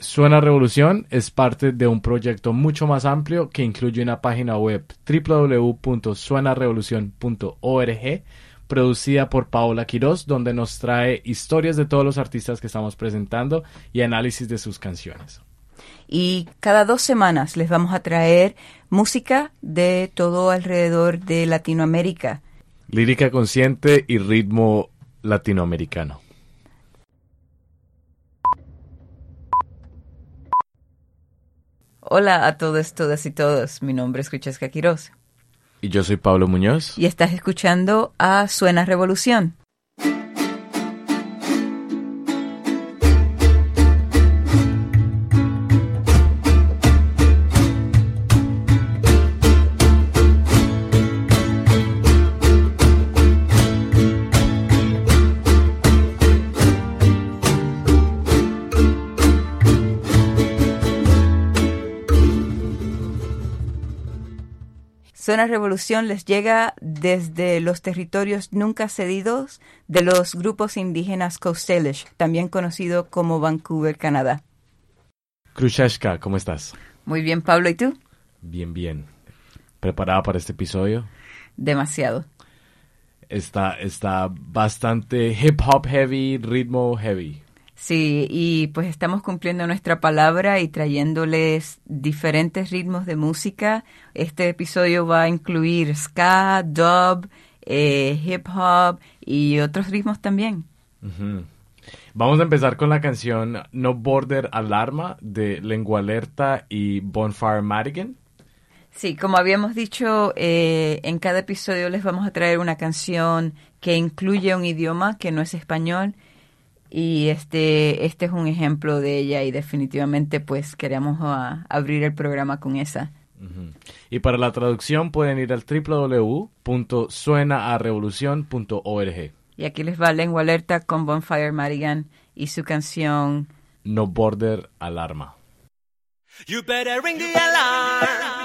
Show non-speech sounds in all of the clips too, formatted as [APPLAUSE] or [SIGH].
Suena Revolución es parte de un proyecto mucho más amplio que incluye una página web www.suenarevolucion.org producida por Paola Quiroz, donde nos trae historias de todos los artistas que estamos presentando y análisis de sus canciones. Y cada dos semanas les vamos a traer música de todo alrededor de Latinoamérica. Lírica consciente y ritmo latinoamericano. Hola a todos, todas y todos. Mi nombre es Francesca Quiroz. Y yo soy Pablo Muñoz. Y estás escuchando a Suena Revolución. Zona Revolución les llega desde los territorios nunca cedidos de los grupos indígenas Coast Salish, también conocido como Vancouver, Canadá. ¿cómo estás? Muy bien, Pablo, ¿y tú? Bien, bien. ¿Preparada para este episodio? Demasiado. Está, está bastante hip hop heavy, ritmo heavy. Sí, y pues estamos cumpliendo nuestra palabra y trayéndoles diferentes ritmos de música. Este episodio va a incluir ska, dub, eh, hip hop y otros ritmos también. Vamos a empezar con la canción No Border Alarma de Lengua Alerta y Bonfire Madigan. Sí, como habíamos dicho, eh, en cada episodio les vamos a traer una canción que incluye un idioma que no es español y este, este es un ejemplo de ella y definitivamente pues queremos ah, abrir el programa con esa. Y para la traducción pueden ir al www.suenaarevolucion.org. Y aquí les va Lengua Alerta con Bonfire Madigan y su canción No Border Alarma. You better ring the alarm.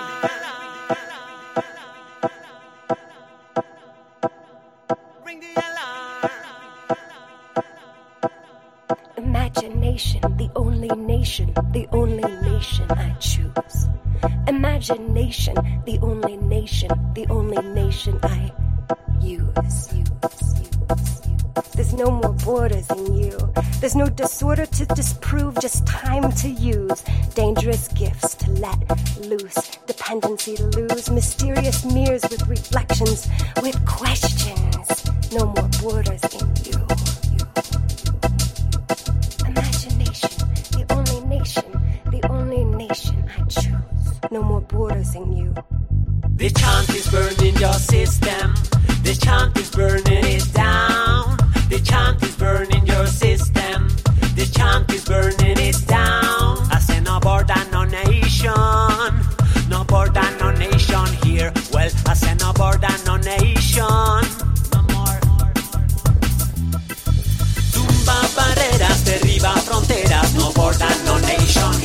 Imagination, the only nation, the only nation I choose. Imagination, the only nation, the only nation I use. There's no more borders in you. There's no disorder to disprove, just time to use. Dangerous gifts to let loose. Dependency to lose. Mysterious mirrors with reflections, with questions. No more borders in you. No more borders in you. The chant is burning your system. The chant is burning it down. The chant is burning your system. The chant is burning it down. I say no border, no nation. No border, no nation here. Well, I say no border, no nation. No more. Barreras, derriba fronteras. No border, no nation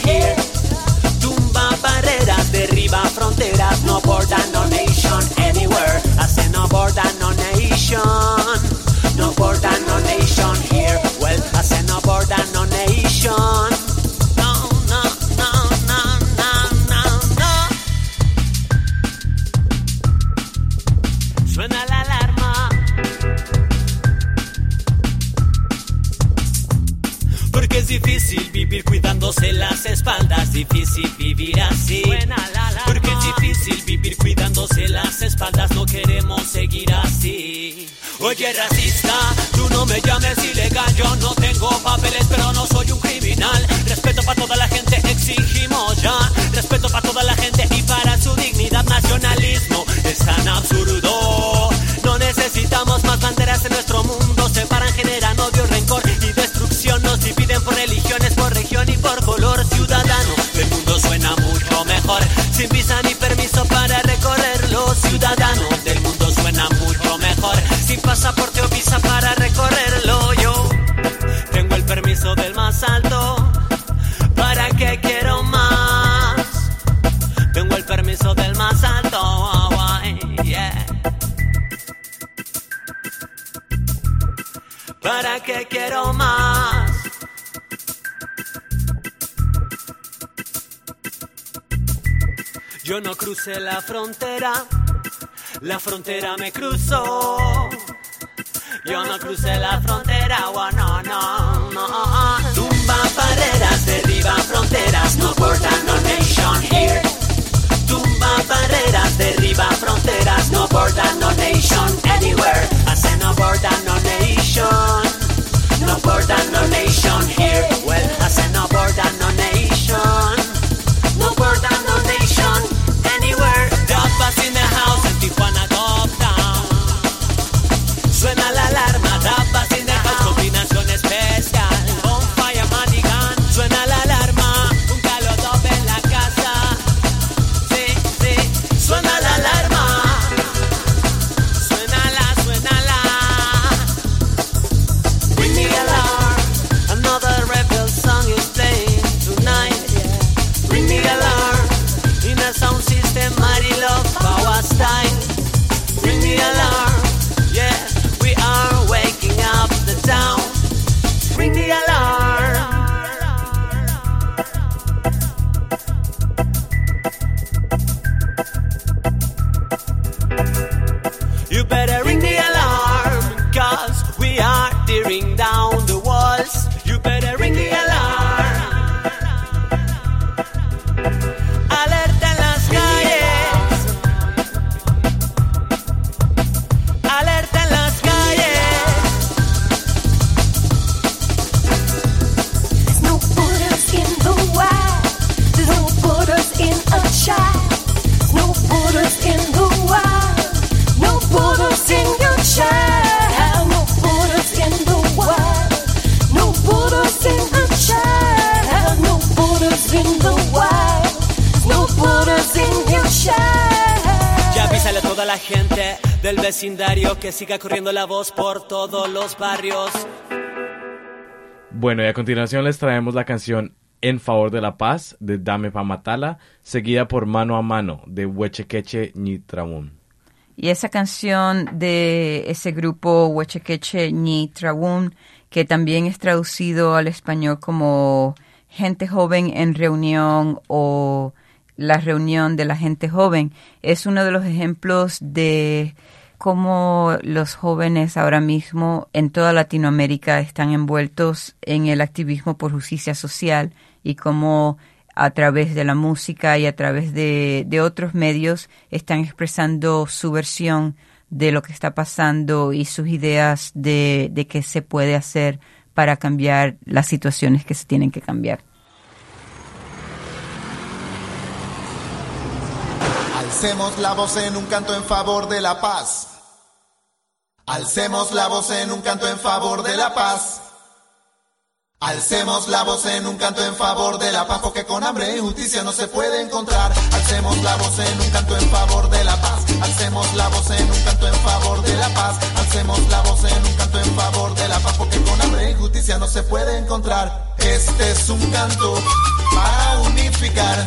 la frontera, la frontera me cruzó. Yo no crucé la frontera, oh, no, no, no. Tumba barreras, derriba fronteras, no la gente del vecindario que siga corriendo la voz por todos los barrios. Bueno, y a continuación les traemos la canción En favor de la paz de Dame pa Matala, seguida por Mano a Mano de Huechequeche Nitraún. Y esa canción de ese grupo Huechequeche Ñi Traún, que también es traducido al español como Gente Joven en Reunión o La Reunión de la Gente Joven, es uno de los ejemplos de cómo los jóvenes ahora mismo en toda Latinoamérica están envueltos en el activismo por justicia social y cómo a través de la música y a través de, de otros medios están expresando su versión de lo que está pasando y sus ideas de, de qué se puede hacer para cambiar las situaciones que se tienen que cambiar. Alcemos la voz en un canto en favor de la paz. Alcemos la voz en un canto en favor de la paz. Alcemos la voz en un canto en favor de la paz, porque con hambre y justicia no se puede encontrar. Alcemos la voz en un canto en favor de la paz. Alcemos la voz en un canto en favor de la paz. Alcemos la voz en un canto en favor de la paz, porque con hambre y justicia no se puede encontrar. Este es un canto para unificar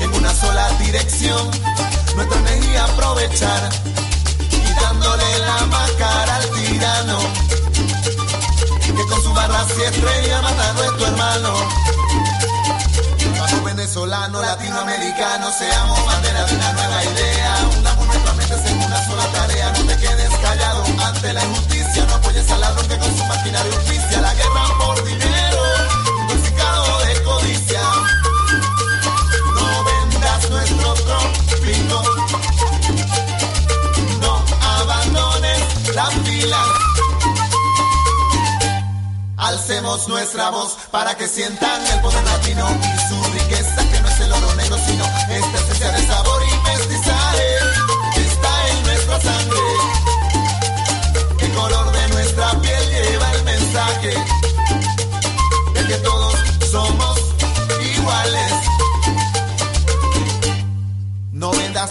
en una sola dirección nuestra energía aprovechar, quitándole la máscara al tirano que con su barra y estrella mata a nuestro hermano. Bajo venezolano, latinoamericano, seamos bandera de una nueva idea. Unamos nuestras mentes en una sola tarea. No te quedes callado ante la injusticia. No apoyes al ladrón que con su maquinaria justicia la guerra Alcemos nuestra voz para que sientan el poder latino y su riqueza,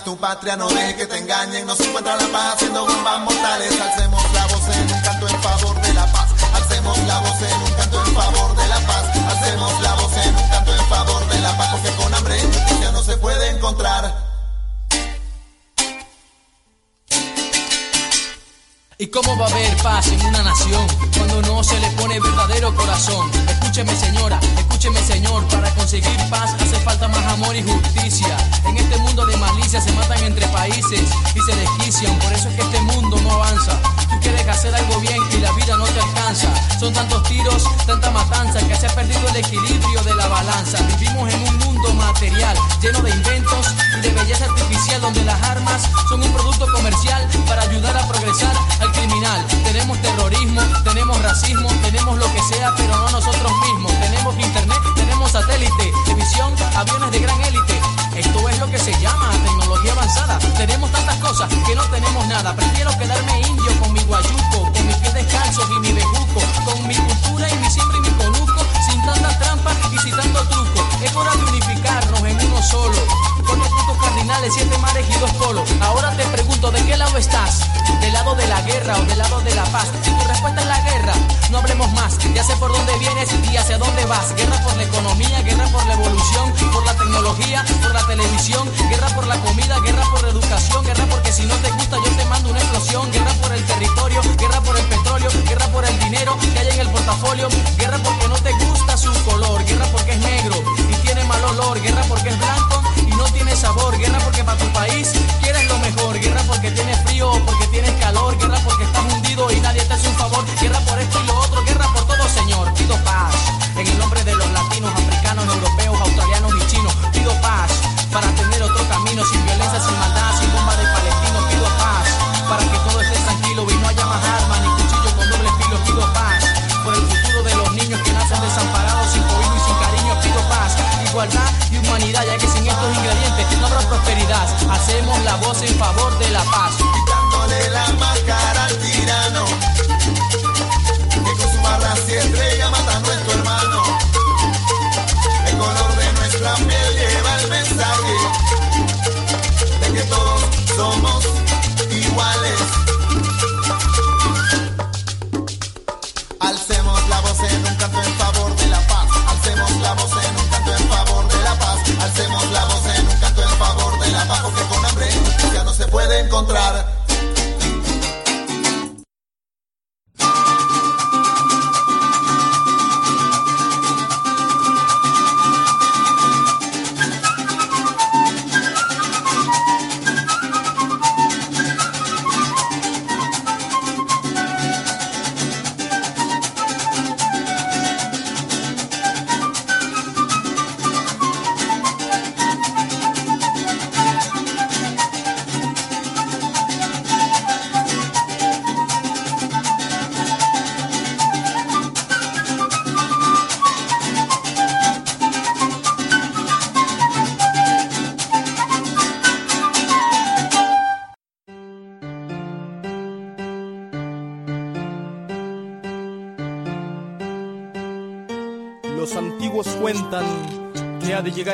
tu patria, no dejes que te engañen. No se encuentra la paz haciendo bombas mortales. Alcemos la voz en un canto en favor de la paz. Alcemos la voz en un canto en favor de la paz. Alcemos la voz en un canto en favor de la paz. Porque con hambre y justicia no se puede encontrar. ¿Y cómo va a haber paz en una nación cuando no se le pone verdadero corazón? Escúcheme señora, escúcheme señor, para conseguir paz hace falta más amor y justicia. En este mundo de malicia se matan entre países y se desquician. Por eso es que este mundo no avanza. Tú quieres hacer algo bien y la vida no te alcanza. Son tantos tiros, tanta matanza que se ha perdido el equilibrio de la balanza. Vivimos en un mundo material lleno de inventos y de belleza artificial donde las armas son un producto comercial para ayudar a progresar al criminal. Tenemos terrorismo, tenemos racismo, tenemos lo que sea, pero no nosotros mismos. Tenemos internet, tenemos satélite, televisión, aviones de gran élite. Esto es lo que se llama tecnología avanzada. Tenemos tantas cosas que no tenemos nada. Prefiero quedarme indio con mi guayuco, con mis pies descalzos y mi bejuco, con mi cultura y mi siembra y mi conuco, solo. Cuatro puntos cardinales, siete mares y dos polos. Ahora te pregunto, ¿de qué lado estás? ¿Del lado de la guerra o del lado de la paz? Si tu respuesta es la guerra, no hablemos más. Ya sé por dónde vienes y hacia dónde vas. Guerra por la economía, guerra por la evolución, por la tecnología, por la televisión, guerra por la comida, guerra por la educación, guerra porque si no te gusta yo te mando una explosión, guerra por el territorio, guerra por el petróleo, guerra por el dinero que hay en el portafolio, guerra porque no te gusta su color, guerra porque es negro y olor, guerra porque es blanco y no tiene sabor, guerra porque para tu país quieres lo mejor, guerra porque tienes frío, porque tienes calor, guerra porque estás hundido y nadie te hace un favor, guerra por esto y lo otro, guerra por todo señor, pido paz, voz en favor de la paz.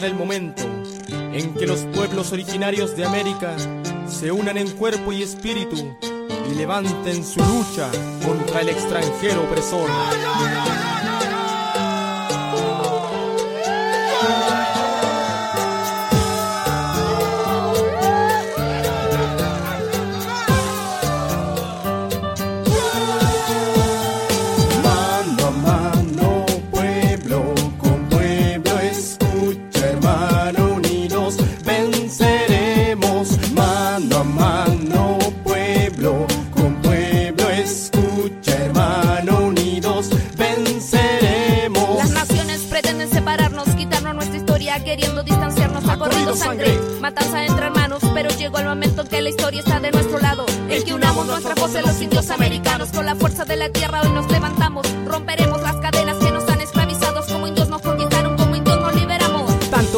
El momento en que los pueblos originarios de América se unan en cuerpo y espíritu y levanten su lucha contra el extranjero opresor. Sangre, matanza entre hermanos, pero llegó el momento en que la historia está de nuestro lado. En que unamos nuestra voz de los indios americanos con la fuerza de la tierra. Hoy nos levantamos, romperemos las cadenas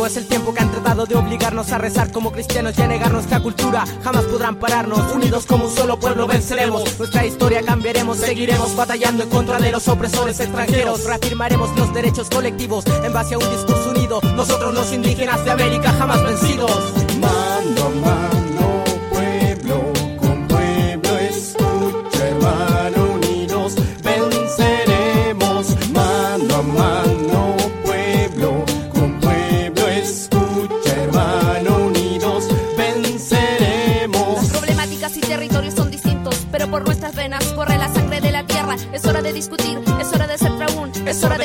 es el tiempo que han tratado de obligarnos a rezar como cristianos y a negar nuestra cultura. Jamás podrán pararnos, unidos como un solo pueblo venceremos. Nuestra historia cambiaremos, seguiremos batallando en contra de los opresores extranjeros. Reafirmaremos los derechos colectivos en base a un discurso unido. Nosotros los indígenas de América jamás vencidos. Mano mano,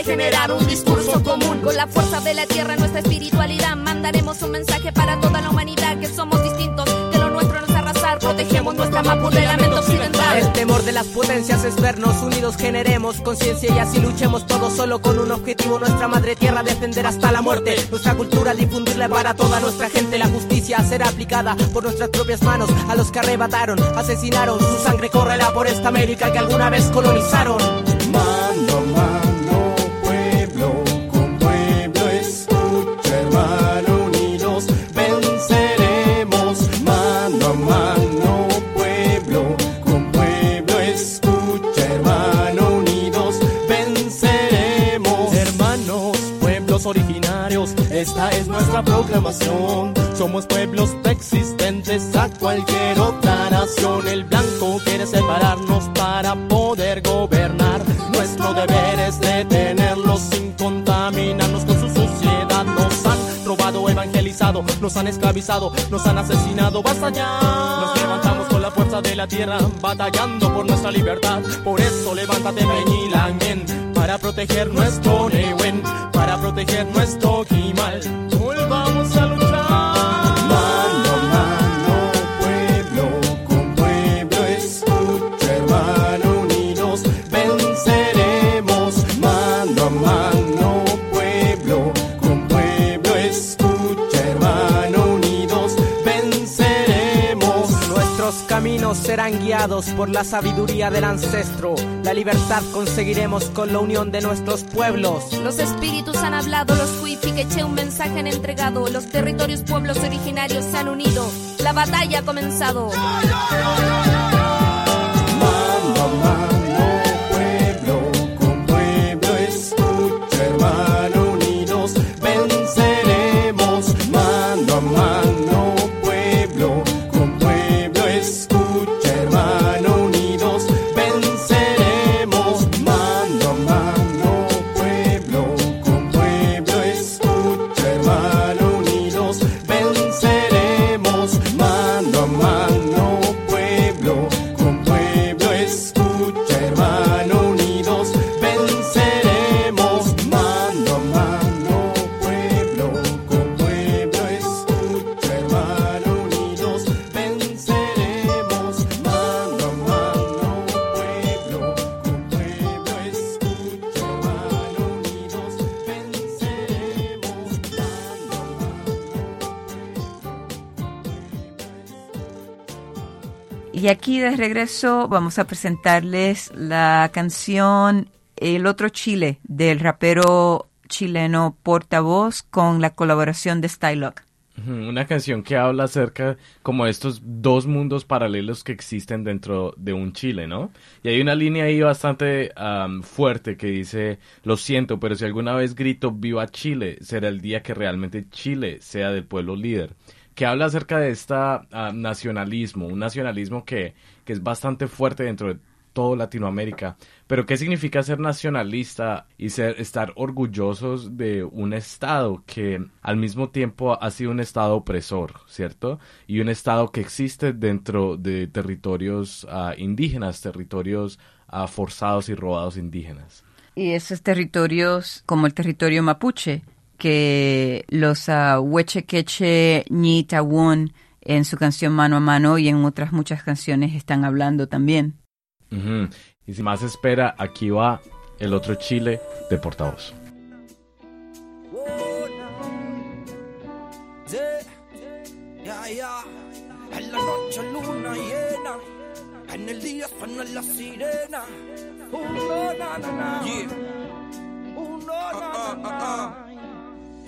generar un discurso común con la fuerza de la tierra, nuestra espiritualidad. Mandaremos un mensaje para toda la humanidad que somos distintos, que lo nuestro no es arrasar. Protegemos nuestra mapu de la mente occidental. El temor de las potencias es vernos unidos, generemos conciencia y así luchemos todos solo con un objetivo, nuestra madre tierra defender hasta la muerte, nuestra cultura difundirla para toda nuestra gente, la justicia será aplicada por nuestras propias manos a los que arrebataron, asesinaron, su sangre correrá por esta América que alguna vez colonizaron. Es nuestra proclamación. Somos pueblos preexistentes a cualquier otra nación. El blanco quiere separarnos para poder gobernar. Nos han esclavizado, nos han asesinado. Basta ya. Nos levantamos con la fuerza de la tierra, batallando por nuestra libertad. Por eso levántate, Peñilangen, para proteger nuestro Newen, para proteger nuestro Kimal. Volvamos a luchar. Caminos serán guiados por la sabiduría del ancestro. La libertad conseguiremos con la unión de nuestros pueblos. Los espíritus han hablado, los Kuifi que un mensaje han entregado. Los territorios, pueblos originarios se han unido. La batalla ha comenzado. Y aquí de regreso vamos a presentarles la canción El otro Chile del rapero chileno Portavoz con la colaboración de Stylock. Una canción que habla acerca como de estos dos mundos paralelos que existen dentro de un Chile, ¿no? Y hay una línea ahí bastante am, fuerte que dice, lo siento, pero si alguna vez grito viva Chile, será el día que realmente Chile sea del pueblo líder. Que habla acerca de este nacionalismo, un nacionalismo que, que es bastante fuerte dentro de todo Latinoamérica. Pero ¿qué significa ser nacionalista y ser, estar orgullosos de un Estado que al mismo tiempo ha sido un Estado opresor, ¿cierto? Y un Estado que existe dentro de territorios ah, indígenas, territorios ah, forzados y robados indígenas. Y esos territorios, como el territorio mapuche, que los uh, Huechequeche Ñi Tawón en su canción Mano a Mano y en otras muchas canciones están hablando también. Y sin más espera, aquí va el otro Chile de portavoz. Ya, ya, en la noche luna llena, en el día suena la sirena.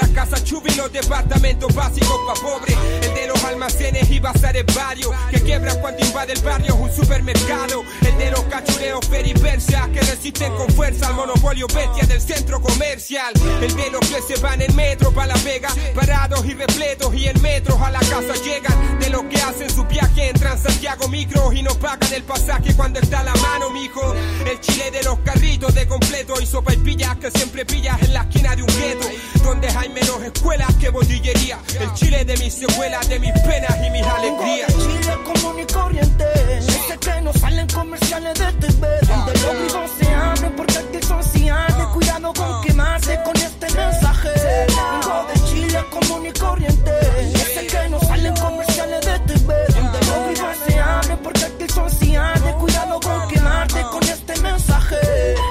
las casa chubi, los departamentos básicos pa' pobre. El de los almacenes y bazares varios, que quiebra cuando invade el barrio un supermercado. El de los cachureos peripersia, que resisten con fuerza al monopolio bestia del centro comercial. El de los que se van en metro pa' la vega, parados y repletos y en metros a la casa llegan. De los que hacen su viaje en Santiago micro y no pagan el pasaje cuando está a la mano, mijo. El chile de los carritos de completo y sopa y pillas que siempre pillas en la esquina de un gueto. Donde hay menos escuelas que botillería. El chile de mis secuelas, de mis penas y mis alegrías. Vengo de Chile común y corriente. Sé que no salen comerciales de TV. Donde los vivos se abren porque aquí son cianes. Cuidado con quemarse con este mensaje. Vengo de Chile común y corriente. Sé que no salen comerciales de TV. Donde los vivos se abren porque aquí son. Cuidado con quemarte con este mensaje.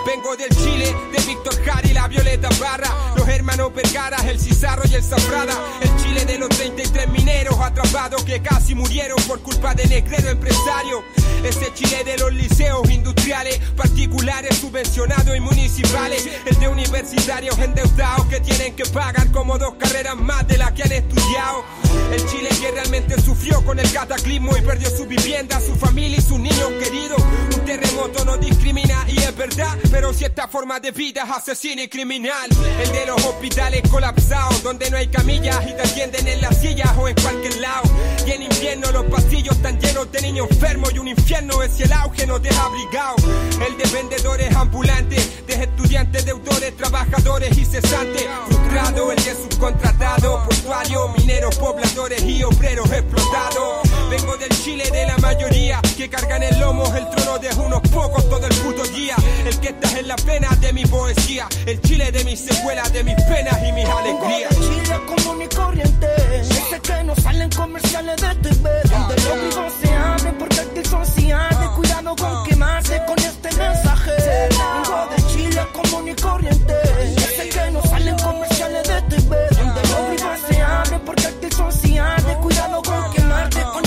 Vengo del Chile, Víctor Jara y la Violeta Barra. Los hermanos Vergara, el Cizarro y el Zafrada. El Chile de los 33 mineros atrapados que casi murieron por culpa de negrero empresario. Ese Chile de los liceos industriales, particulares, subvencionados y municipales. El de universitarios endeudados que tienen que pagar como dos carreras más de las que han estudiado. El Chile que realmente sufrió con el cataclismo y perdió su vivienda, su familia y sus niños queridos. Un terremoto no discrimina y es verdad, pero si esta forma de vida asesina y criminal. El de los hospitales colapsados, donde no hay camillas y te atienden en las sillas o en cualquier lado. Y en invierno los pasillos están llenos de niños enfermos y un infierno es si el auge no te ha. El de vendedores ambulantes, de estudiantes, deudores, trabajadores y cesantes. Frustrado, el de subcontratado, portuario, mineros, pobladores y obreros explotados. Vengo del Chile de la mayoría que cargan el lomo el trono de unos pocos todo el puto día. El que está en la pena de mi poesía, el Chile de mis secuelas, de mis penas y mis alegrías. Vengo de Chile común y corriente. Sé que no salen comerciales de TV. Donde los vivos se abren porque aquí son cianes. Cuidado con quemarse con este mensaje. Vengo de Chile común y corriente. Sé que no salen comerciales de TV. Donde los vivos se abren porque aquí son cianes. Cuidado con quemarte con.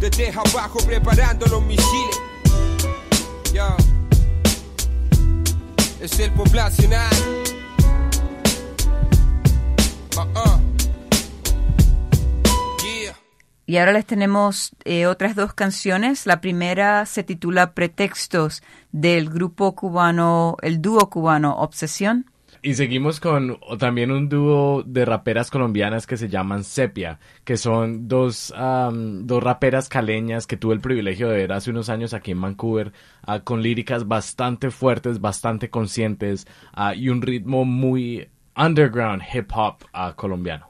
Desde abajo preparando los misiles. Es el poblacional. Uh-uh. Yeah. Y ahora les tenemos eh, otras dos canciones. La primera se titula Pretextos del grupo cubano, el dúo cubano Obsesión. Y seguimos con también un dúo de raperas colombianas que se llaman Sepia, que son dos, dos raperas caleñas que tuve el privilegio de ver hace unos años aquí en Vancouver, ah, con líricas bastante fuertes, bastante conscientes ah, y un ritmo muy underground hip hop ah, colombiano.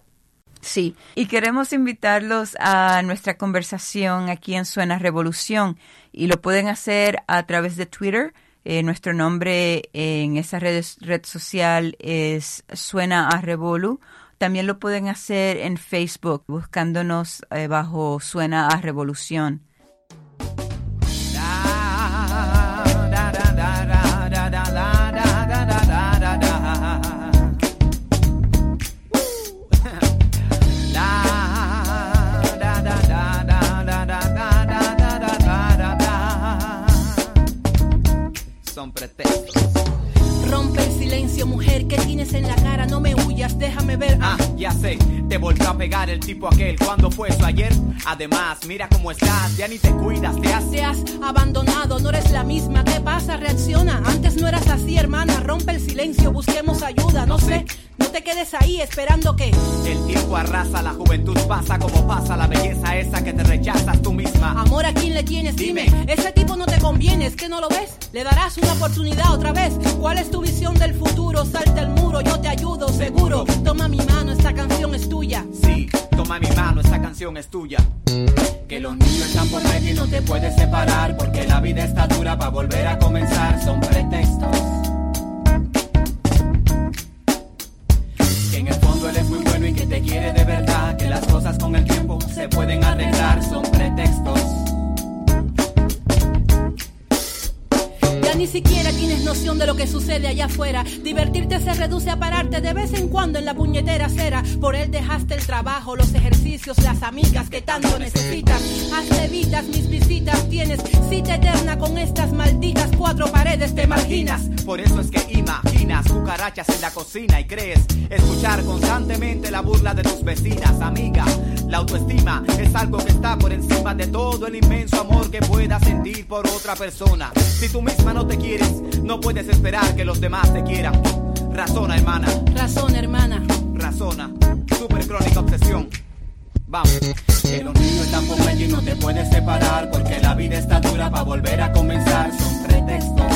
Sí, y queremos invitarlos a nuestra conversación aquí en Suena Revolución y lo pueden hacer a través de Twitter. Eh, nuestro nombre en esa red, red social es Suena a Revolu. También lo pueden hacer en Facebook buscándonos eh, bajo Suena a Revolución. Son pretextos. Mujer, ¿qué tienes en la cara? No me huyas, déjame ver. Ah, ya sé, te volvió a pegar el tipo aquel. ¿Cuándo fue eso ayer? Además, mira cómo estás, ya ni te cuidas, te has. Te has abandonado, no eres la misma. ¿Qué pasa? Reacciona. Antes no eras así, hermana. Rompe el silencio, busquemos ayuda. No sé, no te quedes ahí esperando que. El tiempo arrasa, la juventud pasa como pasa, la belleza esa que te rechazas tú misma. Amor, ¿a quién le tienes? Dime. Ese tipo no te conviene, ¿es que no lo ves? Le darás una oportunidad otra vez. ¿Cuál es tu visión del futuro? Salta el muro, yo te ayudo, seguro. Toma mi mano, esta canción es tuya. Sí, toma mi mano, esta canción es tuya. Que los niños están por medio y no te puedes separar. Porque la vida está dura para volver a comenzar. Son pretextos. Que te quiere de verdad, que las cosas con el tiempo se pueden siquiera tienes noción de lo que sucede allá afuera. Divertirte se reduce a pararte de vez en cuando en la puñetera acera. Por él dejaste el trabajo, los ejercicios, las amigas que tanto necesitas. Hazte vidas, mis visitas. Tienes cita eterna con estas malditas cuatro paredes, te marginas. Por eso es que imaginas cucarachas en la cocina y crees escuchar constantemente la burla de tus vecinas, amiga. La autoestima es algo que está por encima de todo el inmenso amor que puedas sentir por otra persona. Si tú misma no te quieres, no puedes esperar que los demás te quieran. Razona, hermana. Razona, hermana. Razona. Super crónica obsesión. Vamos. Que los niños están por medio y no te puedes separar porque la vida está dura para volver a comenzar. Son pretextos.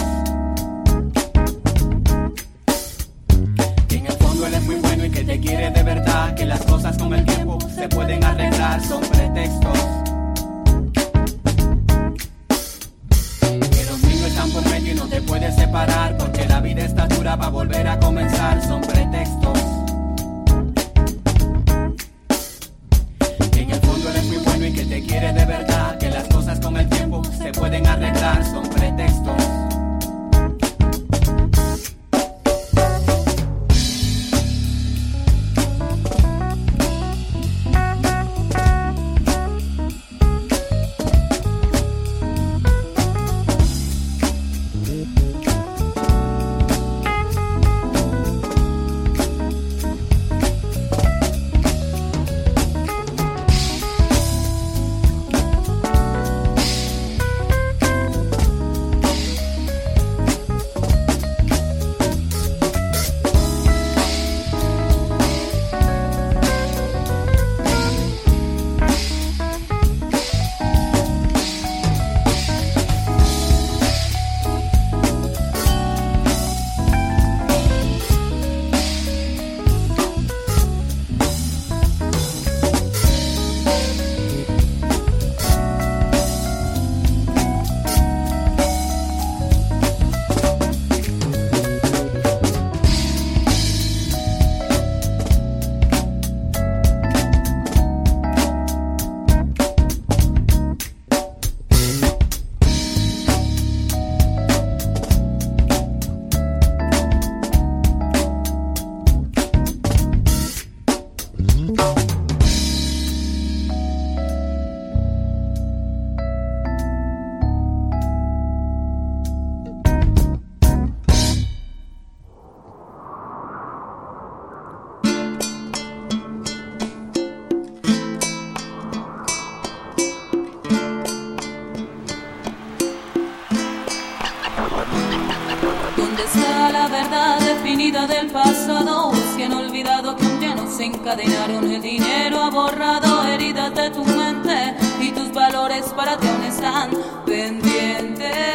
Que en el fondo él es muy bueno y que te quiere de verdad. Que las cosas con el tiempo se pueden arreglar. Son pretextos. Por medio y no te puedes separar porque la vida está dura para volver a comenzar. Son pretextos. En el fondo él es muy bueno y que te quiere de verdad. Que las cosas con el tiempo se pueden arreglar. Son pretextos. Encadenaron. El dinero ha borrado heridas de tu mente y tus valores para ti aún están pendientes.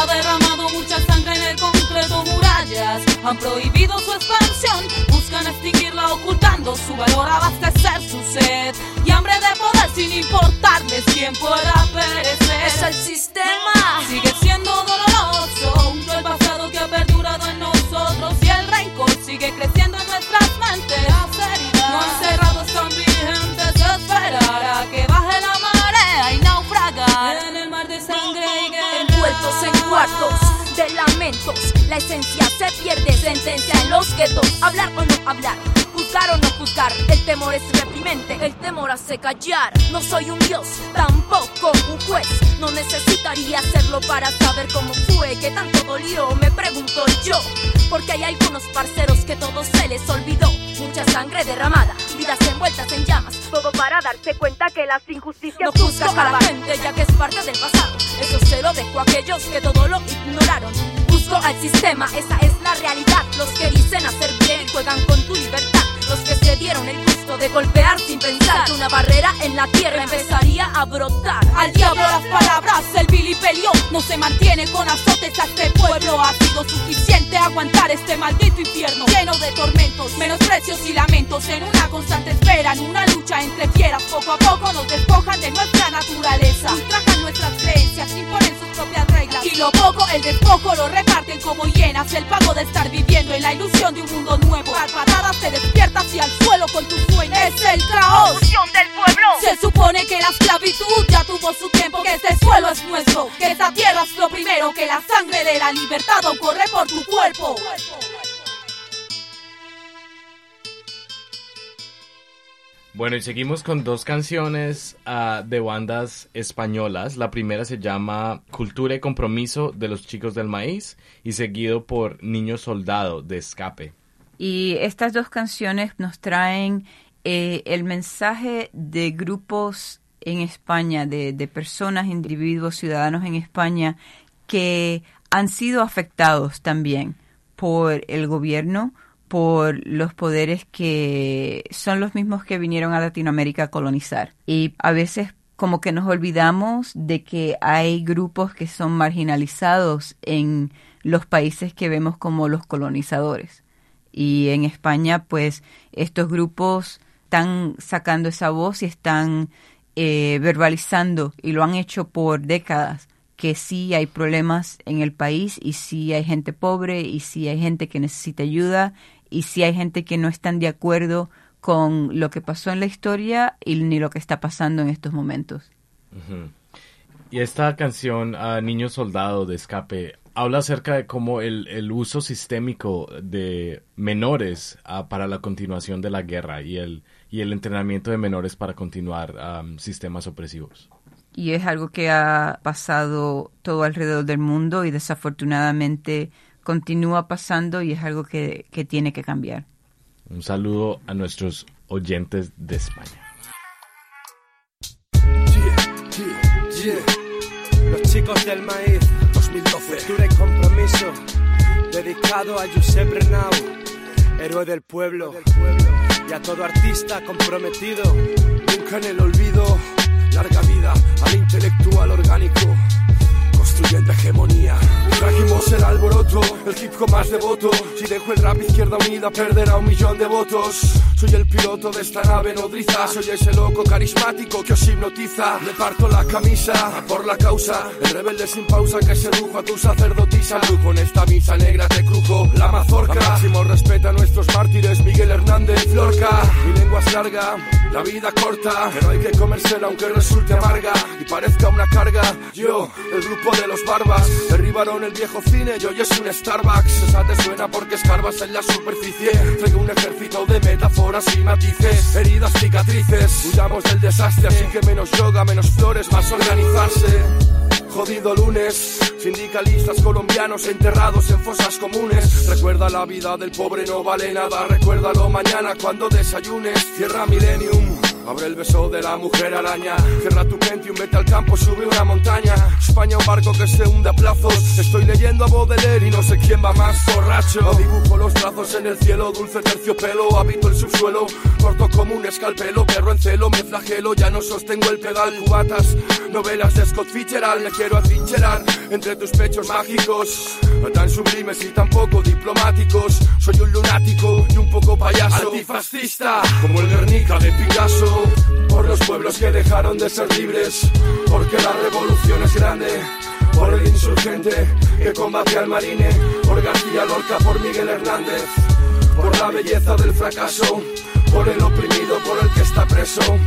ha derramado mucha sangre en el concreto murallas, han prohibido su expansión, buscan extinguirla ocultando su valor, abastecer su sed y hambre de poder sin importarles quién pueda perecer. Es el sistema, sigue siendo doloroso, un cruel pasado que ha perdurado en nosotros y el rencor sigue creciendo. Cuartos de lamentos, la esencia se pierde, sentencia en los guetos. Hablar o no hablar, juzgar o no juzgar. El temor es reprimente, el temor hace callar. No soy un dios, tampoco un juez. No necesitaría hacerlo para saber cómo fue que tanto dolió. Me pregunto yo, porque hay algunos parceros que todo se les olvidó. Mucha sangre derramada, vidas envueltas en llamas. Todo para darse cuenta que las injusticias No juzgo a la gente ya que es parte del pasado. Eso se lo dejo a aquellos que todo lo ignoraron. Juzgo al sistema, esa es la realidad. Los que dicen hacer bien juegan con tu libertad. Los que se dieron el gusto de golpear sin pensar una barrera en la tierra empezaría a brotar. Al diablo las palabras, el vilipendio no se mantiene con azotes a este pueblo. Ha sido suficiente aguantar este maldito infierno lleno de tormentos, menosprecios y lamentos en una constante espera, en una lucha entre fieras. Poco a poco nos despojan de nuestra naturaleza, ultrajan nuestras creencias, imponen sus propias reglas. Y lo poco, el despojo lo reparten como hienas. El pago de estar viviendo en la ilusión de un mundo nuevo. Carpatadas te despiertas y al suelo con tus sueños. Es el caos. Del pueblo. Se supone que la esclavitud ya tuvo su tiempo, que este suelo es nuestro, que esta tierra es lo primero, que la sangre de la libertad aún corre por tu cuerpo. Bueno, y seguimos con dos canciones ah, de bandas españolas. La primera se llama Cultura y Compromiso de los Chicos del Maíz y seguido por Niño Soldado de Escape. Y estas dos canciones nos traen eh, el mensaje de grupos en España, de, de personas, individuos, ciudadanos en España que han sido afectados también por el gobierno, por los poderes que son los mismos que vinieron a Latinoamérica a colonizar. Y a veces como que nos olvidamos de que hay grupos que son marginalizados en los países que vemos como los colonizadores. Y en España, pues, estos grupos están sacando esa voz y están eh, verbalizando, y lo han hecho por décadas, que sí hay problemas en el país y sí hay gente pobre y sí hay gente que necesita ayuda y sí hay gente que no están de acuerdo con lo que pasó en la historia y ni lo que está pasando en estos momentos. Y esta canción, ah, Niño Soldado de Escape, habla acerca de cómo el, el uso sistémico de menores ah, para la continuación de la guerra y el, y el entrenamiento de menores para continuar am, sistemas opresivos. y es algo que ha pasado todo alrededor del mundo y desafortunadamente continúa pasando y es algo que, que tiene que cambiar. Un saludo a nuestros oyentes de España. Yeah. Los chicos del maíz 2012 Cultura y compromiso Dedicado a Josep Renau Héroe del pueblo Y a todo artista comprometido Nunca en el olvido Larga vida al intelectual orgánico Construyendo hegemonía. Trajimos el alboroto El hip hop más devoto. Si dejo el rap izquierda unida Perderá un millón de votos. Soy el piloto de esta nave nodriza. Soy ese loco carismático que os hipnotiza. Le parto la camisa por la causa. El rebelde sin pausa que sedujo a tu sacerdotisa. Brujo en esta misa negra te crujo la mazorca. A máximo respeto a nuestros mártires Miguel Hernández y Florca Mi lengua es larga, la vida corta Pero hay que comérsela aunque resulte amarga Y parezca una carga. Yo, el grupo de los barbas. Derribaron el viejo cine y hoy es un Starbucks. Esa te suena porque escarbas en la superficie. Traigo un ejército de metáforas y matices Heridas, cicatrices. Huyamos del desastre así que menos yoga, menos flores Más organizarse. Jodido lunes, sindicalistas colombianos enterrados en fosas comunes. Recuerda la vida del pobre no vale nada, recuérdalo mañana cuando desayunes. Cierra Millennium, Abre el beso de la mujer araña. Cierra tu mente y vete al campo, sube una montaña. España, un barco que se hunde a plazos. Estoy leyendo a Baudelaire y no sé quién va más borracho. Dibujo los brazos en el cielo, dulce terciopelo. Habito el subsuelo, corto como un escalpelo. Perro en celo, me flagelo, ya no sostengo el pedal. Cubatas, novelas de Scott Fitzgerald. Me quiero atrincherar entre tus pechos mágicos. Tan sublimes y tan poco diplomáticos. Soy un lunático y un poco payaso. Antifascista, como el Guernica de Picasso. Por los pueblos que dejaron de ser libres. Porque la revolución es grande. Por el insurgente que combate al marine. Por García Lorca, por Miguel Hernández. Por la belleza del fracaso. Por el oprimido, por el que está preso.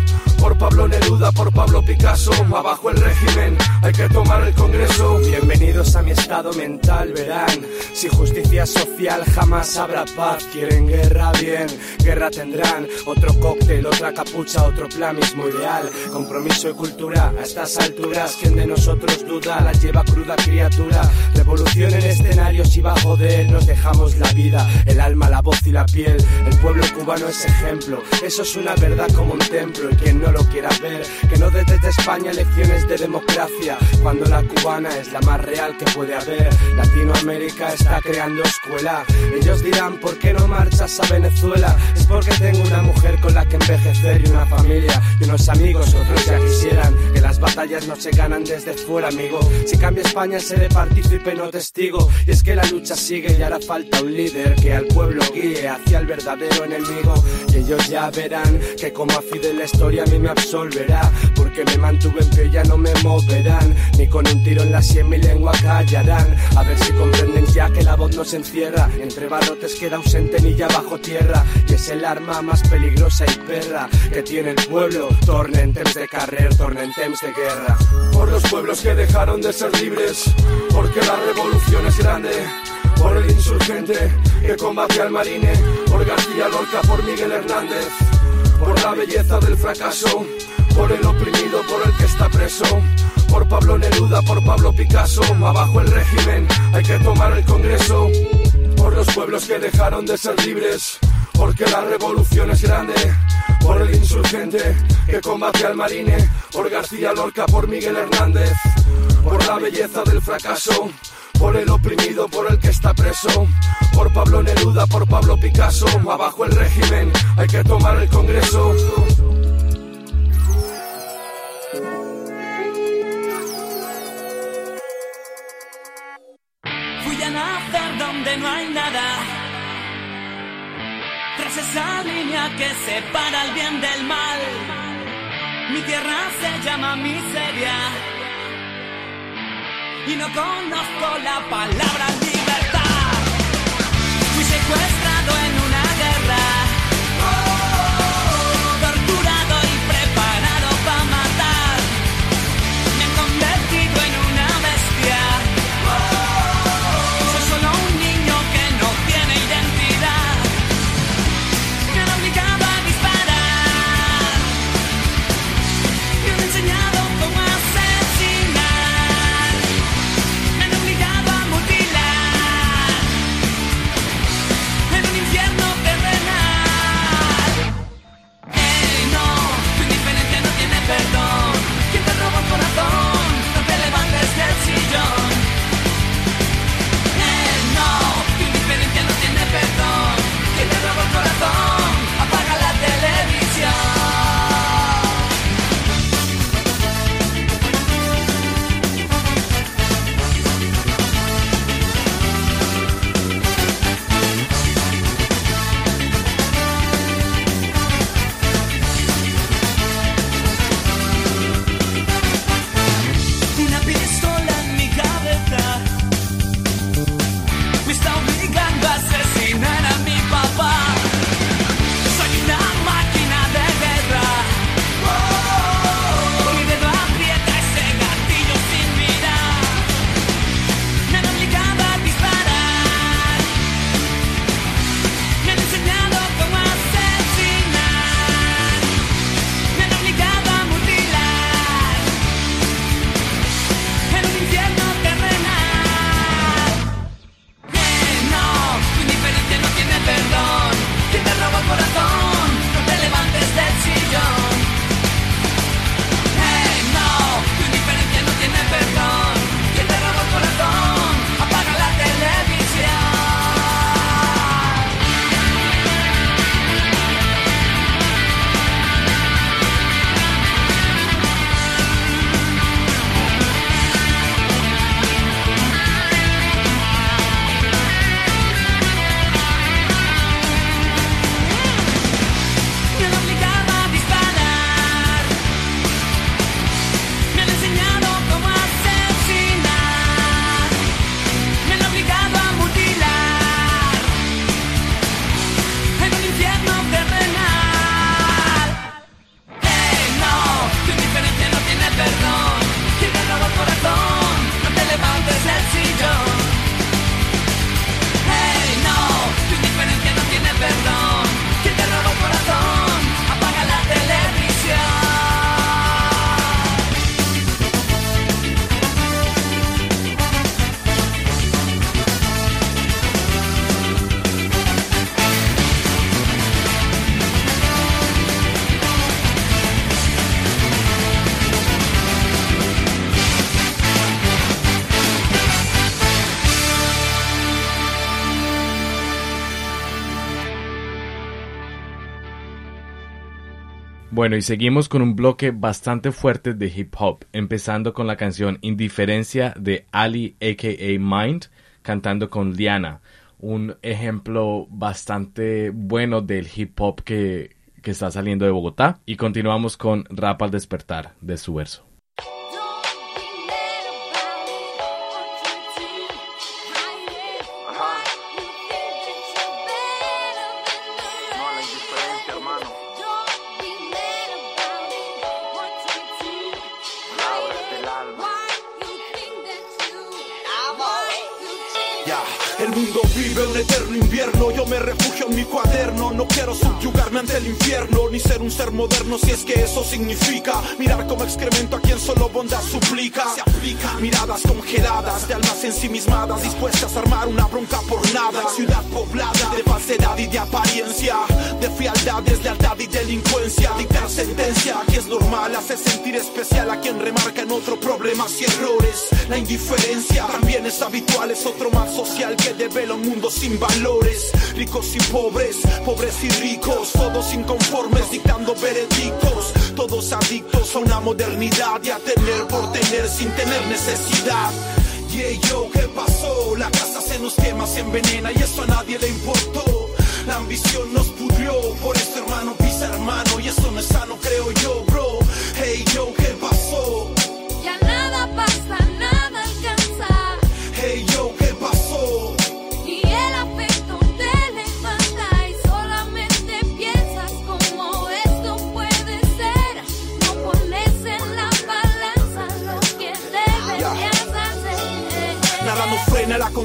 Por Pablo Neruda, por Pablo Picasso. Abajo el régimen, hay que tomar el Congreso. Bienvenidos a mi estado mental, verán. Si justicia social jamás habrá paz. Quieren guerra, bien, guerra tendrán. Otro cóctel, otra capucha, otro plan mismo ideal. Compromiso y cultura a estas alturas. Quien de nosotros duda la lleva cruda criatura. Revolución en escenarios y bajo de él nos dejamos la vida, el alma, la voz y la piel. El pueblo cubano es ejemplo. Eso es una verdad como un templo. Y quien no lo quiera ver, que no dé desde España lecciones de democracia. Cuando la cubana es la más real que puede haber. Latinoamérica está creando escuela. Ellos dirán, ¿por qué no marchas a Venezuela? Es porque tengo una mujer con la que envejecer y una familia y unos amigos. Otros ya quisieran que las batallas no se ganan desde fuera, amigo. Si cambia España, seré partícipe, no testigo. Y es que la lucha sigue y hará falta un líder que al pueblo guíe hacia el verdadero enemigo. Y ellos ya verán que como a Fidel la historia a mí me absolverá. Porque me mantuve en pie, ya no me moverán. Ni con un tiro en la sien mi lengua callarán. A ver si comprenden ya que la voz no se encierra. Entre barrotes queda un centenilla bajo tierra. Y es el arma más peligrosa y perra que tiene el pueblo. Tornen temps de carrer, tornen temps de guerra. Por los pueblos que dejaron de ser libres. Porque la revolución es grande. Por el insurgente que combate al marine. Por García Lorca, por Miguel Hernández. Por la belleza del fracaso. Por el oprimido, por el que está preso. Por Pablo Neruda, por Pablo Picasso. Abajo el régimen, hay que tomar el Congreso. Por los pueblos que dejaron de ser libres. Porque la revolución es grande. Por el insurgente que combate al marine. Por García Lorca, por Miguel Hernández. Por la belleza del fracaso. Por el oprimido, por el que está preso. Por Pablo Neruda, por Pablo Picasso. Abajo el régimen, hay que tomar el Congreso. Fui a nacer donde no hay nada. Tras esa línea que separa el bien del mal. Mi tierra se llama miseria. Y no conozco la palabra libertad. Fui secuestrado Bueno, y seguimos con un bloque bastante fuerte de hip hop, empezando con la canción Indiferencia de Ali aka Mind, cantando con Diana, un ejemplo bastante bueno del hip hop que, que está saliendo de Bogotá. Y continuamos con Rap al despertar de su verso. Vive un eterno yo me refugio en mi cuaderno, no quiero subyugarme ante el infierno, ni ser un ser moderno si es que eso significa mirar como excremento a quien solo bondad suplica. Se aplica miradas congeladas de almas ensimismadas, dispuestas a armar una bronca por nada. Ciudad poblada de falsedad y de apariencia, de frialdad, deslealtad y delincuencia. Dictar sentencia que es normal, hace sentir especial a quien remarca en otro problemas y errores. La indiferencia también es habitual, es otro mal social que devela un mundo sin Ricos y pobres, pobres y ricos, todos inconformes dictando veredictos. Todos adictos a una modernidad y a tener por tener sin tener necesidad. Yeah, yo, ¿qué pasó? La casa se nos quema, se envenena y eso a nadie le importó. La ambición nos pudrió, por eso hermano pisa hermano y eso no es sano, creo yo, bro. Hey, yo, ¿qué pasó?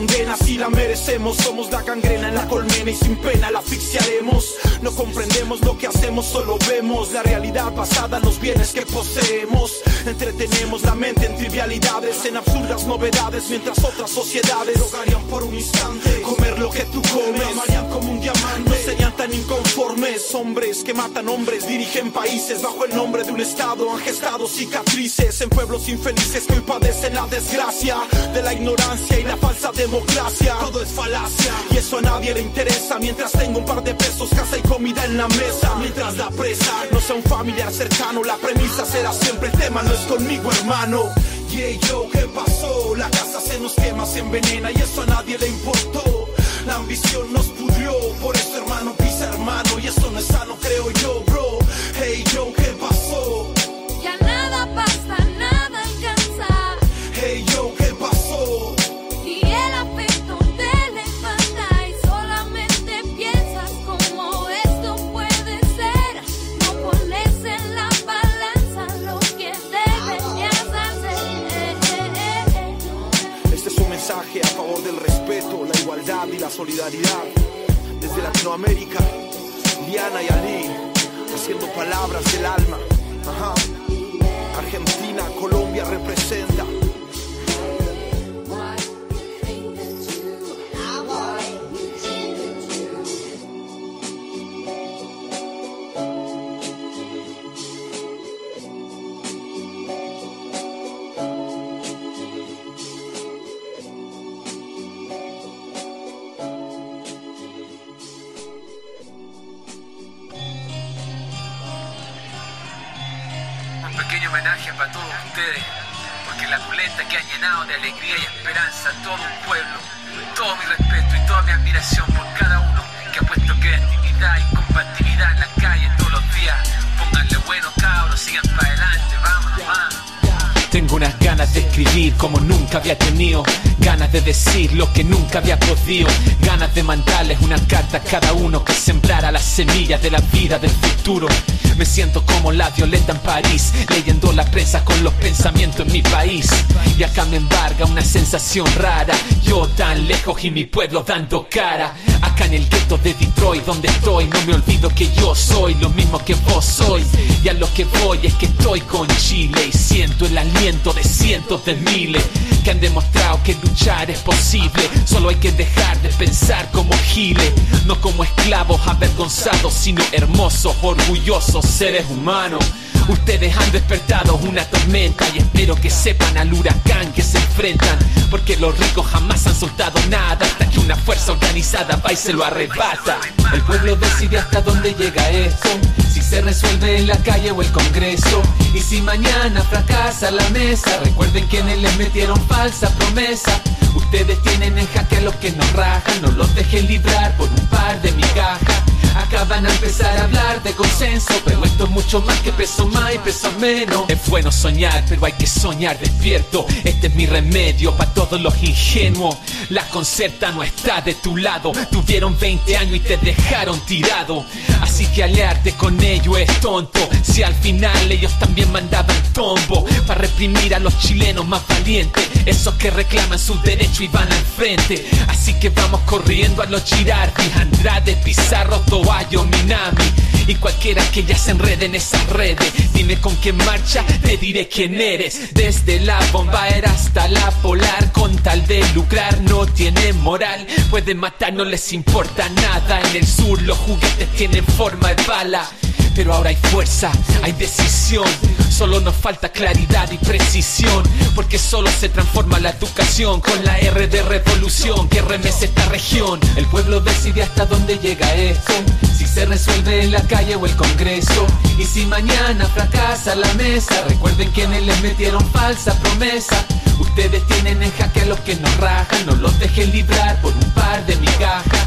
Frena la condena si la merecemos. Somos la gangrena en la colmena y sin pena la asfixiaremos. No comprendemos lo que hacemos, solo vemos la realidad basada en los bienes que poseemos. Entretenemos la mente en trivialidades, en absurdas novedades, mientras otras sociedades rogarían por un instante comer lo que tú comes. Amarían como un diamante, no serían tan inconformes. Hombres que matan hombres, dirigen países bajo el nombre de un estado. Han gestado cicatrices en pueblos infelices que hoy padecen la desgracia de la ignorancia y la falsa democracia. Todo es falacia y eso a nadie le interesa. Mientras tengo un par de pesos, casa y comida en la mesa. Mientras la presa no sea un familiar cercano, la premisa será siempre el tema, no es conmigo, hermano. Yeah, yo, ¿qué pasó? La casa se nos quema, se envenena y eso a nadie le importó. La ambición nos pudrió, por eso hermano pisa hermano y eso no es sano, creo yo, bro. Hey, yo, ¿qué pasó? Ya nada pasa, nada alcanza. Hey, yo, sensación rara. Yo tan lejos y mi pueblo dando cara. Acá en el gueto de Detroit donde estoy No me olvido que yo soy lo mismo que vos sois Y a lo que voy es que estoy con Chile Y siento el aliento de cientos de miles Que han demostrado que luchar es posible. Solo hay que dejar de pensar como giles No como esclavos avergonzados Sino hermosos, orgullosos seres humanos Ustedes han despertado una tormenta y espero que sepan al huracán que se enfrentan Porque los ricos jamás han soltado nada hasta que una fuerza organizada va y se lo arrebata El pueblo decide hasta dónde llega esto Si se resuelve en la calle o el Congreso. Y si mañana fracasa la mesa, recuerden quienes les metieron falsa promesa. Ustedes tienen en jaque a los que nos rajan, no los dejen librar por un par de migajas. Acá van a empezar a hablar de consenso, pero esto es mucho más que peso más y peso menos. Es bueno soñar, pero hay que soñar despierto. Este es mi remedio para todos los ingenuos. La concerta no está de tu lado. Tuvieron 20 años y te dejaron tirado. Así que aliarte con ellos es tonto. Si al final ellos también mandaban tombo para reprimir a los chilenos más valientes, esos que reclaman sus derechos y van al frente. Así que vamos corriendo a los Girardi, Andrade, Pizarro, Minami y cualquiera que ya se enrede en esas redes. Dime con quién marcha, te diré quién eres. Desde la bombaera hasta la polar, con tal de lucrar no tiene moral. Pueden matar, no les importa nada. En el sur los juguetes tienen forma de bala. Pero ahora hay fuerza, hay decisión. Solo nos falta claridad y precisión. Porque solo se transforma la educación con la R de revolución que remece esta región. El pueblo decide hasta dónde llega esto. Si se resuelve en la calle o el Congreso. Y si mañana fracasa la mesa, recuerden quienes les metieron falsa promesa. Ustedes tienen en jaque a los que nos rajan, no los dejen librar por un par de migajas.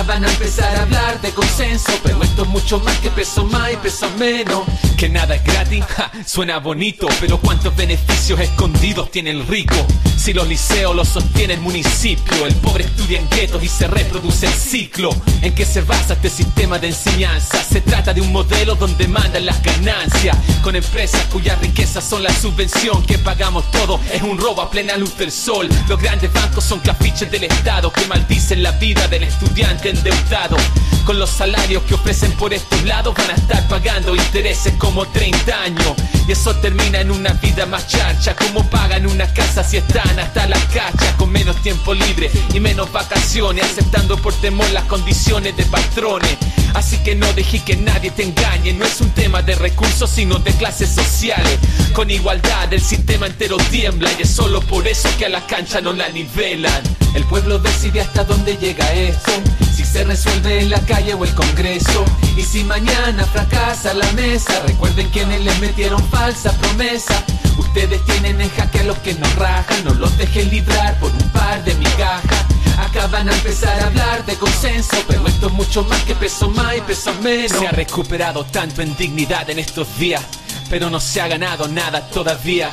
Van a empezar a hablar de consenso, pero esto es mucho más que peso más y peso menos. Que nada es gratis, ja, suena bonito, pero cuántos beneficios escondidos tiene el rico. Si los liceos los sostiene el municipio, el pobre estudia en guetos y se reproduce el ciclo. ¿En qué se basa este sistema de enseñanza? Se trata de un modelo donde mandan las ganancias, con empresas cuyas riquezas son la subvención que pagamos todo. Es un robo a plena luz del sol. Los grandes bancos son caprichos del Estado que maldicen la vida del estudiante Con los salarios que ofrecen por estos lados van a estar pagando intereses como 30 años. Y eso termina en una vida más charcha. Como pagan una casa si están hasta la cacha. Con menos tiempo libre y menos vacaciones. Aceptando por temor las condiciones de patrones. Así que no dejes que nadie te engañe. No es un tema de recursos, sino de clases sociales. Con igualdad el sistema entero tiembla. Y es solo por eso que a la cancha no la nivelan. El pueblo decide hasta dónde llega esto. Si se resuelve en la calle o el Congreso. Y si mañana fracasa la mesa, recuerden quienes les metieron falsa promesa. Ustedes tienen en jaque a los que nos rajan, no los dejen librar por un par de migajas. Acá van a empezar a hablar de consenso, pero esto es mucho más que peso más y peso menos. Se ha recuperado tanto en dignidad en estos días, pero no se ha ganado nada todavía.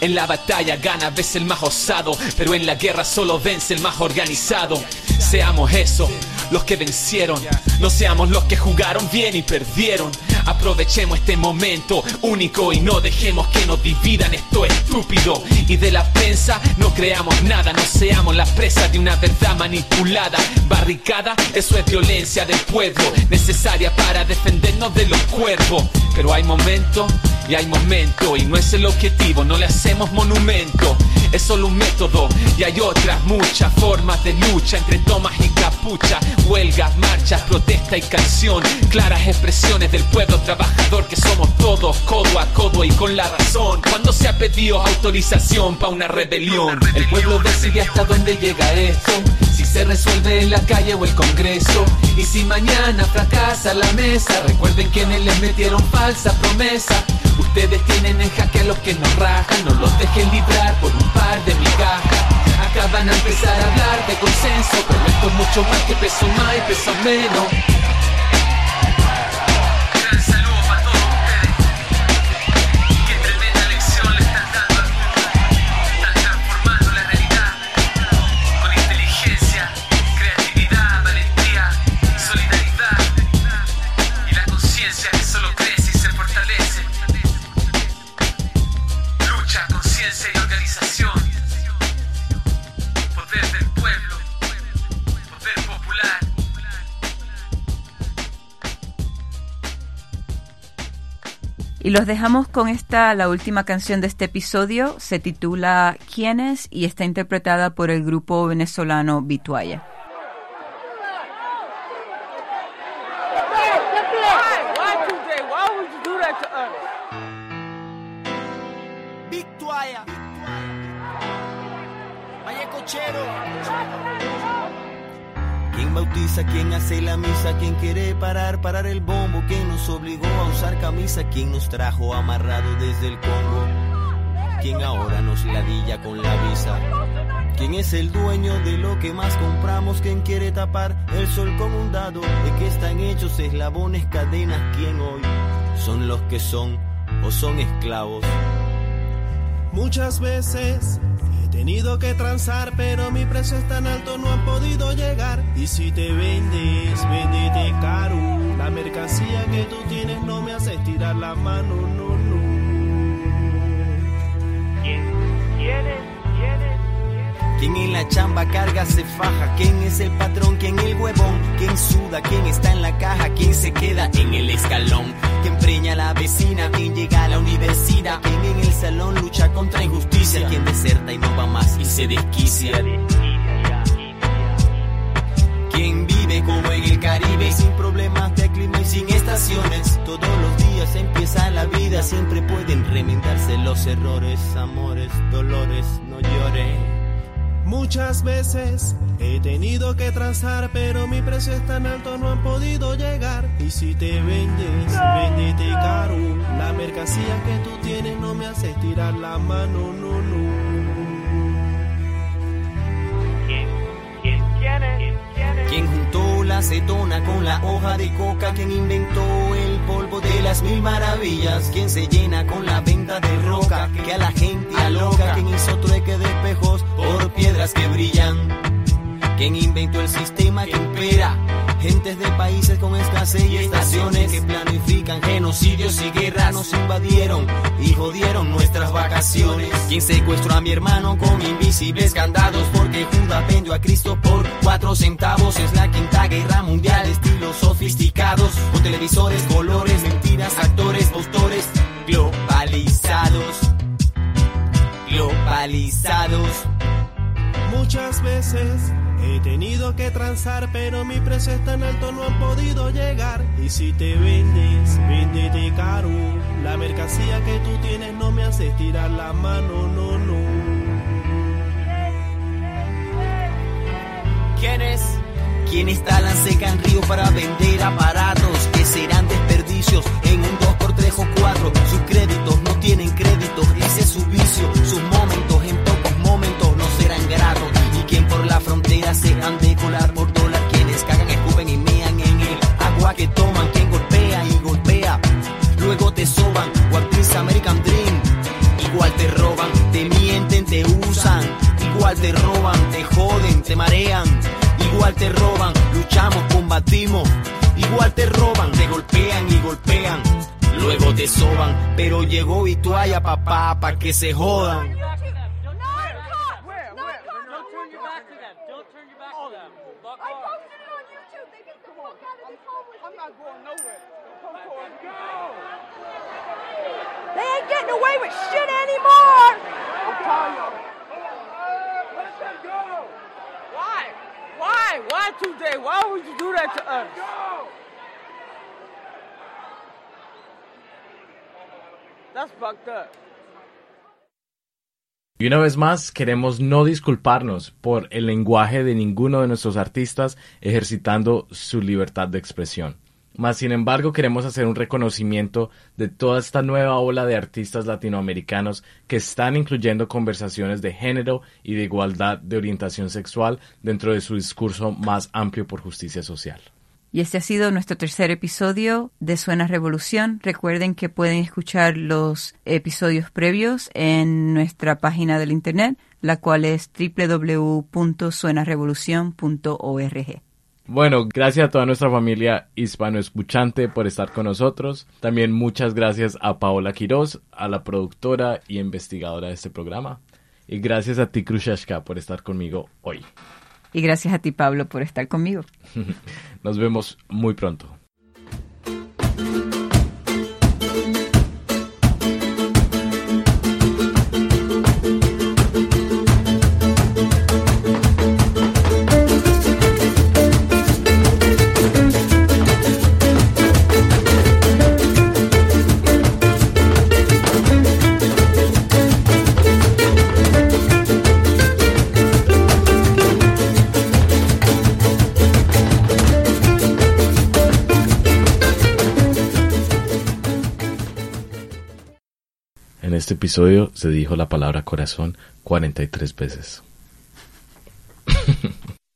En la batalla gana a veces el más osado, pero en la guerra solo vence el más organizado. Seamos eso, los que vencieron, no seamos los que jugaron bien y perdieron. Aprovechemos este momento único y no dejemos que nos dividan esto estúpido. Y de la prensa no creamos nada, no seamos la presa de una verdad manipulada. Barricada, eso es violencia del pueblo, necesaria para defendernos de los cuervos. Pero hay momentos y hay momentos y no es el objetivo, no le hacemos monumento. Es solo un método y hay otras muchas formas de lucha entre tomas y capucha, huelgas, marchas, protesta y canción, claras expresiones del pueblo trabajador que somos todos codo a codo y con la razón. Cuando se ha pedido autorización para una rebelión, el pueblo decide hasta dónde llega esto. Si se resuelve en la calle o el Congreso Y si mañana fracasa la mesa Recuerden quienes les metieron falsa promesa Ustedes tienen en jaque a los que nos rajan No los dejen librar por un par de migajas. Acá van a empezar a hablar de consenso Pero esto es mucho más que peso más y peso menos Y los dejamos con esta, la última canción de este episodio, se titula ¿Quiénes? y está interpretada por el grupo venezolano us? Victoria. Cochero. Bautiza, quien hace la misa, quien quiere parar, parar el bombo, quien nos obligó a usar camisa, quien nos trajo amarrado desde el Congo, quien ahora nos ladilla con la visa. ¿Quién es el dueño de lo que más compramos? ¿Quién quiere tapar el sol con un dado? ¿De qué están hechos eslabones, cadenas? ¿Quién hoy son los que son o son esclavos? Muchas veces tenido que transar, pero mi precio es tan alto, no han podido llegar. Y si te vendes, véndete caro. La mercancía que tú tienes no me hace estirar la mano, no, no. ¿Quién es? ¿Quién en la chamba carga se faja? ¿Quién es el patrón? ¿Quién el huevón? ¿Quién suda? ¿Quién está en la caja? ¿Quién se queda en el escalón? ¿Quién preña a la vecina? ¿Quién llega a la universidad? ¿Quién en el salón lucha contra injusticia? ¿Quién deserta y no va más y se desquicia? ¿Quién vive como en el Caribe sin problemas de clima y sin estaciones? Todos los días empieza la vida, siempre pueden remendarse los errores, amores, dolores, no lloren. Muchas veces he tenido que transar, pero mi precio es tan alto, no han podido llegar. Y si te vendes, véndete caro. La mercancía que tú tienes no me hace estirar la mano, no, no. ¿Quién juntó la acetona con la hoja de coca? ¿Quién inventó el polvo de las mil maravillas? ¿Quién se llena con la venta de roca? Que a la gente aloca. ¿Quién hizo trueque de espejos por piedras que brillan? ¿Quién inventó el sistema que impera? Gentes de países con escasez y estaciones que planifican genocidios y guerras nos invadieron y jodieron nuestras vacaciones. ¿Quién secuestró a mi hermano con invisibles candados? Porque Judas vendió a Cristo por cuatro centavos. Es la quinta guerra mundial, estilos sofisticados, con televisores, colores, mentiras, actores, postores globalizados. Globalizados. Muchas veces he tenido que transar, pero mi precio es tan alto, no han podido llegar. Y si te vendes, véndete caro. La mercancía que tú tienes no me hace estirar la mano, no, no. ¿Quién es? ¿Quién instalan seca en río para vender aparatos que serán desperdicios en un 2x3 o 4? Sus créditos no tienen crédito, ese es su vicio. Sus momentos en pocos momentos no serán gratos. Quien por la frontera se han de colar por dólar, quienes cagan, escupen y mean en el agua que toman, quien golpea y golpea. Luego te soban, What American Dream. Igual te roban, te mienten, te usan. Igual te roban, te joden, te marean. Igual te roban, luchamos, combatimos. Igual te roban, te golpean y golpean. Luego te soban, pero llegó y toalla papá pa' que se jodan. They ain't getting away with shit anymore. I'm telling you. Why? Why? Why today? Why would you do that to us? That's fucked up. Y una vez más, queremos no disculparnos por el lenguaje de ninguno de nuestros artistas ejercitando su libertad de expresión. Mas, sin embargo, queremos hacer un reconocimiento de toda esta nueva ola de artistas latinoamericanos que están incluyendo conversaciones de género y de igualdad de orientación sexual dentro de su discurso más amplio por justicia social. Y este ha sido nuestro tercer episodio de Suena Revolución. Recuerden que pueden escuchar los episodios previos en nuestra página del internet, la cual es www.suenarevolucion.org. Bueno, gracias a toda nuestra familia hispanoescuchante por estar con nosotros. También muchas gracias a Paola Quiroz, a la productora y investigadora de este programa. Y gracias a ti, Krushashka, por estar conmigo hoy. Y gracias a ti, Pablo, por estar conmigo. [LAUGHS] Nos vemos muy pronto. Este episodio se dijo la palabra corazón 43 veces.